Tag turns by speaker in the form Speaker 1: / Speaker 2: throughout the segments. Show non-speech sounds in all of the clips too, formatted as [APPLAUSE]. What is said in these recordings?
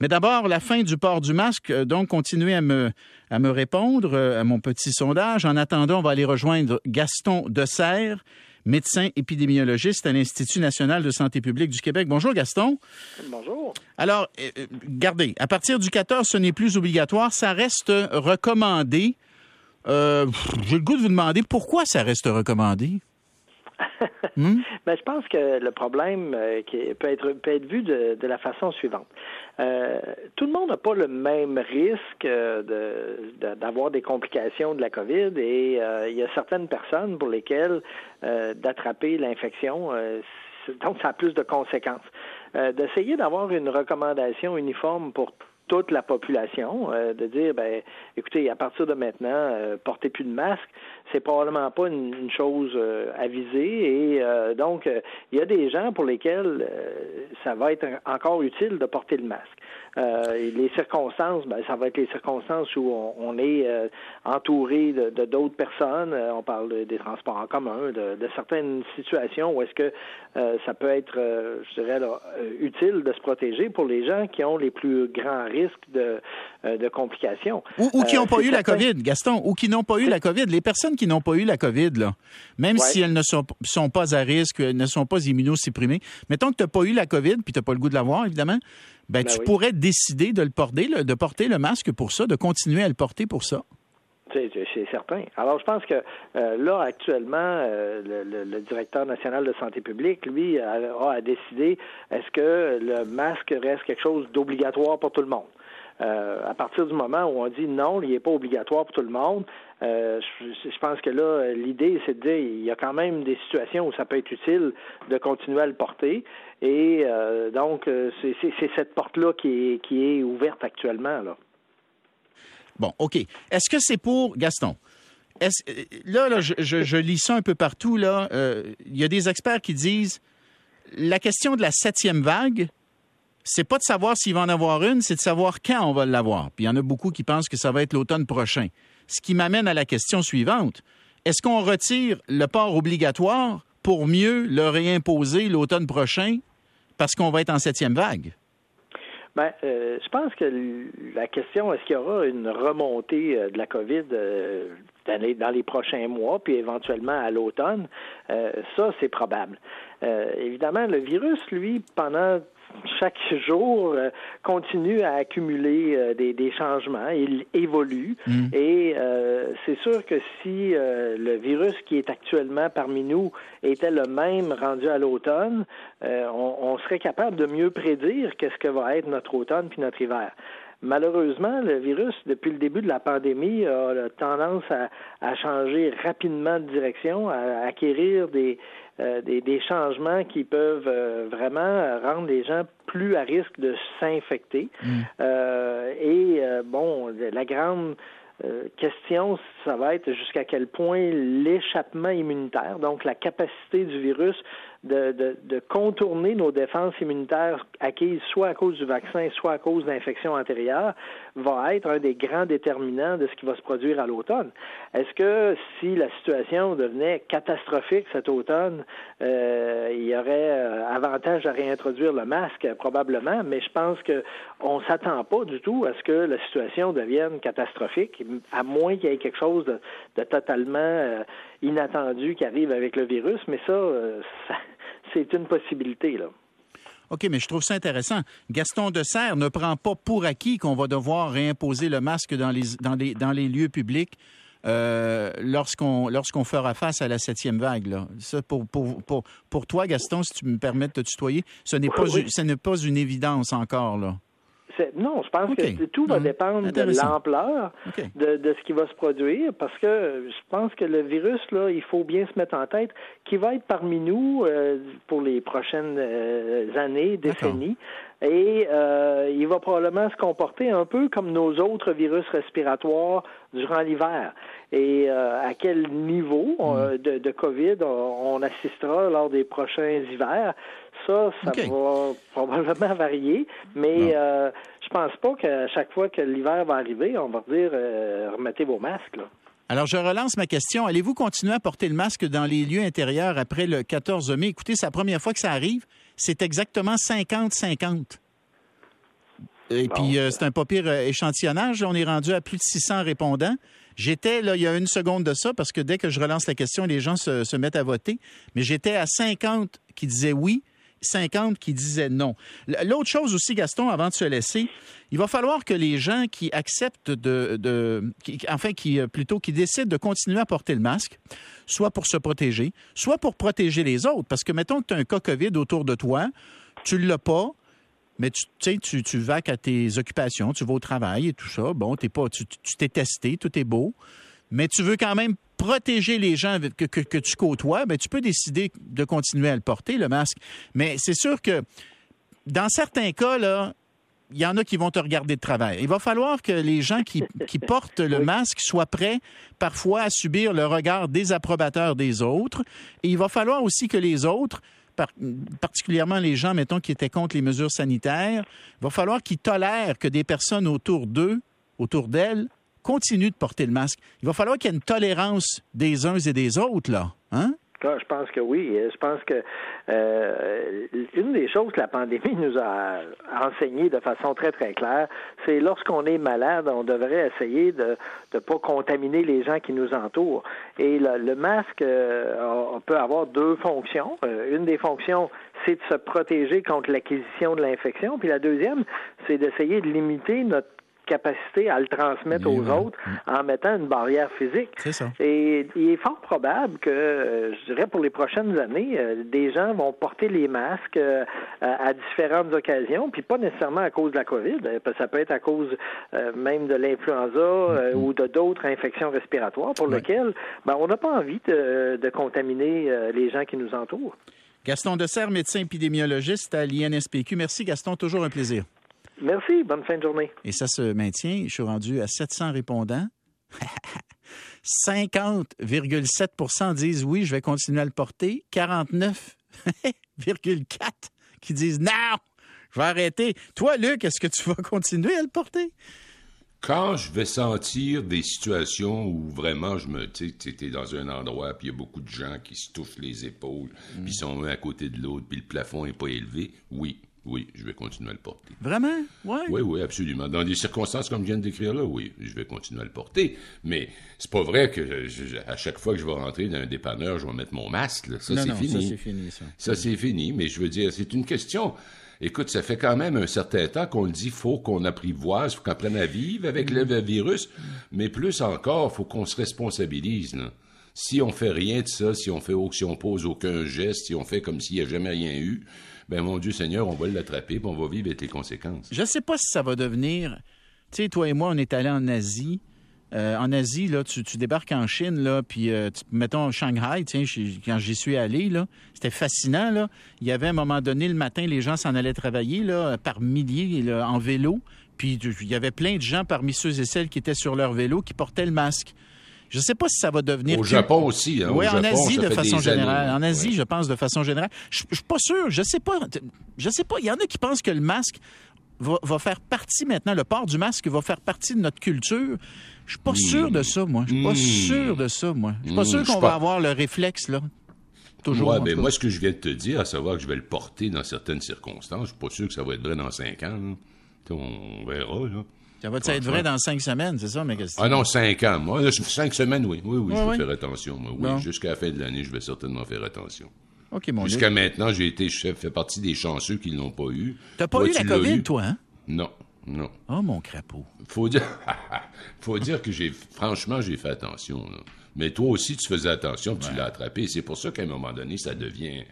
Speaker 1: Mais d'abord, la fin du port du masque. Euh, donc, continuez à me, à me répondre euh, à mon petit sondage. En attendant, on va aller rejoindre Gaston Desserre, médecin épidémiologiste à l'Institut national de santé publique du Québec. Bonjour, Gaston.
Speaker 2: Bonjour.
Speaker 1: Alors, euh, gardez, à partir du 14, ce n'est plus obligatoire. Ça reste recommandé. J'ai le goût de vous demander pourquoi ça reste recommandé?
Speaker 2: Hmm? [LAUGHS] Ben, je pense que le problème euh, qui peut être peut être vu de, la façon suivante. Euh, tout le monde n'a pas le même risque euh, d'avoir des complications de la COVID et il y a certaines personnes pour lesquelles d'attraper l'infection, donc ça a plus de conséquences. D'essayer d'avoir une recommandation uniforme pour toute la population, euh, de dire, ben, écoutez, à partir de maintenant, euh, portez plus de masque, c'est probablement pas une, chose euh, avisée. Et donc, il y a des gens pour lesquels ça va être encore utile de porter le masque. les circonstances, ben, ça va être les circonstances où on, est entouré de d'autres personnes. on parle des transports en commun, de, de certaines situations où est-ce que ça peut être, je dirais, utile de se protéger pour les gens qui ont les plus grands risques risque de, euh, de complications.
Speaker 1: Ou, qui n'ont euh, pas eu la COVID, Gaston, ou qui n'ont pas eu la COVID. Les personnes qui n'ont pas eu la COVID, là, même si elles ne sont, sont pas à risque, ne sont pas immunosupprimées, mettons que tu n'as pas eu la COVID, puis tu n'as pas le goût de l'avoir, évidemment, ben, ben tu pourrais décider de le porter, de porter le masque pour ça, de continuer à le porter pour ça.
Speaker 2: C'est certain. Alors, je pense que euh, là, actuellement, le, directeur national de santé publique, lui, a, a décidé est-ce que le masque reste quelque chose d'obligatoire pour tout le monde? Euh, à partir du moment où on dit non, il n'est pas obligatoire pour tout le monde, euh, je, pense que là, l'idée, c'est de dire il y a quand même des situations où ça peut être utile de continuer à le porter. Et euh, donc, c'est cette porte-là qui est, ouverte actuellement.
Speaker 1: Bon, OK. Est-ce que c'est pour Gaston? là, là je, je, lis ça un peu partout. Là, il y a des experts qui disent la question de la septième vague, c'est pas de savoir s'il va en avoir une, c'est de savoir quand on va l'avoir. Puis il y en a beaucoup qui pensent que ça va être l'automne prochain. Ce qui m'amène à la question suivante. Est-ce qu'on retire le port obligatoire pour mieux le réimposer l'automne prochain parce qu'on va être en septième vague?
Speaker 2: Bien, euh, je pense que la question, est-ce qu'il y aura une remontée euh, de la COVID euh, dans les prochains mois, puis éventuellement à l'automne, ça, c'est probable. évidemment, le virus, lui, pendant chaque jour euh, continue à accumuler euh, des, des, changements, il évolue mm. et euh, c'est sûr que si le virus qui est actuellement parmi nous était le même rendu à l'automne, on, on, serait capable de mieux prédire qu'est-ce que va être notre automne puis notre hiver. Malheureusement, le virus, depuis le début de la pandémie, a tendance à, à changer rapidement de direction, à acquérir des, euh, des, des, changements qui peuvent euh, vraiment rendre les gens plus à risque de s'infecter. Mm. Euh, et bon, la grande question, ça va être jusqu'à quel point l'échappement immunitaire, donc la capacité du virus de, de, contourner nos défenses immunitaires acquises soit à cause du vaccin, soit à cause d'infections antérieures, va être un des grands déterminants de ce qui va se produire à l'automne. Est-ce que si la situation devenait catastrophique cet automne, euh, il y aurait euh, avantage à réintroduire le masque? Probablement, mais je pense qu'on ne s'attend pas du tout à ce que la situation devienne catastrophique, à moins qu'il y ait quelque chose de, totalement euh, inattendu qui arrive avec le virus, mais ça, ça c'est une possibilité, là.
Speaker 1: OK, mais je trouve ça intéressant. Gaston de Serre ne prend pas pour acquis qu'on va devoir réimposer le masque dans les, dans les, dans les lieux publics euh, lorsqu'on lorsqu'on fera face à la septième vague. Là. Ça, pour, pour, pour, pour toi, Gaston, si tu me permets de te tutoyer, ce n'est pas, ce n'est pas une évidence encore. Là.
Speaker 2: Non, je pense que tout va dépendre de l'ampleur de, de, ce qui va se produire, parce que je pense que le virus, là, il faut bien se mettre en tête qu'il va être parmi nous euh, pour les prochaines euh, années, décennies, et euh, il va probablement se comporter un peu comme nos autres virus respiratoires durant l'hiver. Et à quel niveau hmm. de, de, COVID on, assistera lors des prochains hivers, ça, ça va probablement varier, mais euh, je pense pas qu'à chaque fois que l'hiver va arriver, on va dire euh, remettez vos masques.
Speaker 1: Alors, je relance ma question. Allez-vous continuer à porter le masque dans les lieux intérieurs après le 14 mai? Écoutez, c'est la première fois que ça arrive. C'est exactement 50-50. Et puis, c'est un pas pire échantillonnage. On est rendu à plus de 600 répondants. J'étais, là, il y a une seconde de ça, parce que dès que je relance la question, les gens se, se mettent à voter. Mais j'étais à 50 qui disaient oui, 50 qui disaient non. L'autre chose aussi, Gaston, avant de se laisser, il va falloir que les gens qui acceptent de, enfin, qui euh, plutôt qui décident de continuer à porter le masque, soit pour se protéger, soit pour protéger les autres. Parce que mettons que tu as un cas COVID autour de toi, tu l'as pas, mais tu sais, tu vas à tes occupations, tu vas au travail et tout ça. Bon, t'es pas, tu t'es testé, tout est beau mais tu veux quand même protéger les gens que, que, tu côtoies, ben, tu peux décider de continuer à le porter, le masque. Mais c'est sûr que dans certains cas, là, il y en a qui vont te regarder de travail. Il va falloir que les gens qui, qui portent le [LAUGHS] masque soient prêts parfois à subir le regard désapprobateur des autres. Et il va falloir aussi que les autres, particulièrement les gens, mettons, qui étaient contre les mesures sanitaires, il va falloir qu'ils tolèrent que des personnes autour d'eux, autour d'elles, continue de porter le masque. Il va falloir qu'il y ait une tolérance des uns et des autres, là. Hein?
Speaker 2: Ah, je pense que oui. Je pense que euh, une des choses que la pandémie [LAUGHS] nous a enseigné de façon très, très claire, c'est lorsqu'on est malade, on devrait essayer de ne pas contaminer les gens qui nous entourent. Et le, masque euh, on peut avoir deux fonctions. Euh, une des fonctions, c'est de se protéger contre l'acquisition de l'infection. Puis la deuxième, c'est d'essayer de limiter notre capacité à le transmettre aux autres en mettant une barrière physique.
Speaker 1: C'est ça.
Speaker 2: Et il est fort probable que, euh, je dirais, pour les prochaines années, euh, des gens vont porter les masques euh, à différentes occasions, puis pas nécessairement à cause de la COVID, ça peut être à cause même de l'influenza mm-hmm. ou de d'autres infections respiratoires pour lesquelles ben, on n'a pas envie de, de contaminer les gens qui nous entourent.
Speaker 1: Gaston Dessert, médecin épidémiologiste à l'INSPQ. Merci Gaston, toujours un plaisir.
Speaker 2: Merci. Bonne fin de journée.
Speaker 1: Et ça se maintient. Je suis rendu à 700 répondants. [LAUGHS] 50,7 disent oui, je vais continuer à le porter. 49,4 qui disent non, je vais arrêter. Toi, Luc, est-ce que tu vas continuer à le porter?
Speaker 3: Quand je vais sentir des situations où vraiment je me, tu sais, dans un endroit puis il y a beaucoup de gens qui se touchent les épaules, puis ils sont un à côté de l'autre, puis le plafond n'est pas élevé, oui, oui, je vais continuer à le porter.
Speaker 1: Vraiment? Ouais.
Speaker 3: Oui, oui, absolument. Dans des circonstances comme je viens de décrire là, oui, je vais continuer à le porter. Mais c'est pas vrai que à chaque fois que je vais rentrer dans un dépanneur, je vais mettre mon masque. Ça, c'est fini.
Speaker 1: Ça, c'est fini, ça.
Speaker 3: Ça, c'est fini. Mais je veux dire, c'est une question. Écoute, ça fait quand même un certain temps qu'on le dit, faut qu'on apprivoise, faut qu'on apprenne à vivre avec le virus. Mais plus encore, faut qu'on se responsabilise. Si on fait rien de ça, si on fait, si on pose aucun geste, si on fait comme s'il n'y a jamais rien eu, ben mon Dieu Seigneur, on va l'attraper, on va vivre avec les conséquences.
Speaker 1: Je ne sais pas si ça va devenir. Tu sais, toi et moi, on est allés en Asie. Euh, en Asie, là, tu, débarques en Chine, là, puis euh, mettons Shanghai, tiens, quand j'y suis allé, là, c'était fascinant. Il y avait à un moment donné, le matin, les gens s'en allaient travailler là, par milliers en vélo. Puis il y avait plein de gens parmi ceux et celles qui étaient sur leur vélo qui portaient le masque. Je ne sais pas si ça va devenir.
Speaker 3: Au Japon aussi. Hein,
Speaker 1: oui, en Asie de façon générale. En Asie, je pense de façon générale. Je, ne suis pas sûr. Je sais pas. Je sais pas. Il y en a qui pensent que le masque va, faire partie maintenant. Le port du masque va faire partie de notre culture. Je suis pas hmm. sûr de ça, moi. Je suis pas hmm. sûr de ça, moi. Je suis pas hmm. sûr qu'on va avoir le réflexe là. Toujours.
Speaker 3: Ouais, mais moi, ce que je viens de te dire, à savoir que je vais le porter dans certaines circonstances, je suis pas sûr que ça va être vrai dans cinq ans. On verra. Là.
Speaker 1: Ça va être vrai dans cinq semaines, c'est ça ma question?
Speaker 3: Ah non, cinq ans. Moi, cinq semaines, oui. Oui, oui, je vais faire attention. Oui, jusqu'à la fin de l'année, je vais certainement faire attention.
Speaker 1: OK, mon
Speaker 3: Jusqu'à maintenant, j'ai été chef, fait partie des chanceux qui ne l'ont pas eu.
Speaker 1: T'as pas eu la COVID, toi, hein?
Speaker 3: Non, non.
Speaker 1: Oh, mon crapaud.
Speaker 3: Faut dire, [LAUGHS] faut dire que j'ai, franchement, j'ai fait attention. Mais toi aussi, tu faisais attention, puis tu l'as attrapé. C'est pour ça qu'à un moment donné, ça devient.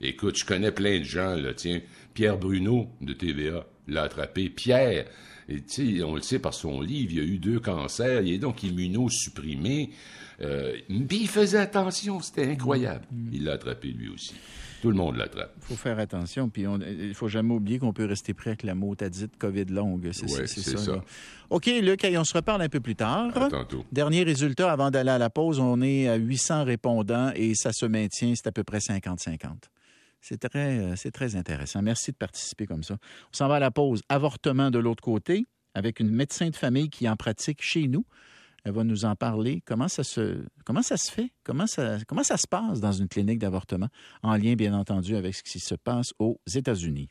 Speaker 3: Écoute, je connais plein de gens, là, tiens. Pierre Bruno de TVA l'a attrapé. Pierre, et tu sais, on le sait par son livre, il y a eu deux cancers, il est donc immunosupprimé. Euh, mais il faisait attention, c'était incroyable. Mm. Il l'a attrapé lui aussi. Tout le monde l'attrape.
Speaker 1: Il faut faire attention, puis il faut jamais oublier qu'on peut rester prêt avec la mot dite COVID longue. C'est ça. OK, Luc, on se reparle un peu plus tard.
Speaker 3: À tantôt.
Speaker 1: Dernier résultat avant d'aller à la pause, on est à 800 répondants et ça se maintient, c'est à peu près 50-50. C'est très, euh, c'est très intéressant. Merci de participer comme ça. On s'en va à la pause. Avortement de l'autre côté, avec une médecin de famille qui en pratique chez nous. Elle va nous en parler. Comment ça se, fait? Comment ça se passe dans une clinique d'avortement? En lien, bien entendu, avec ce qui se passe aux États-Unis?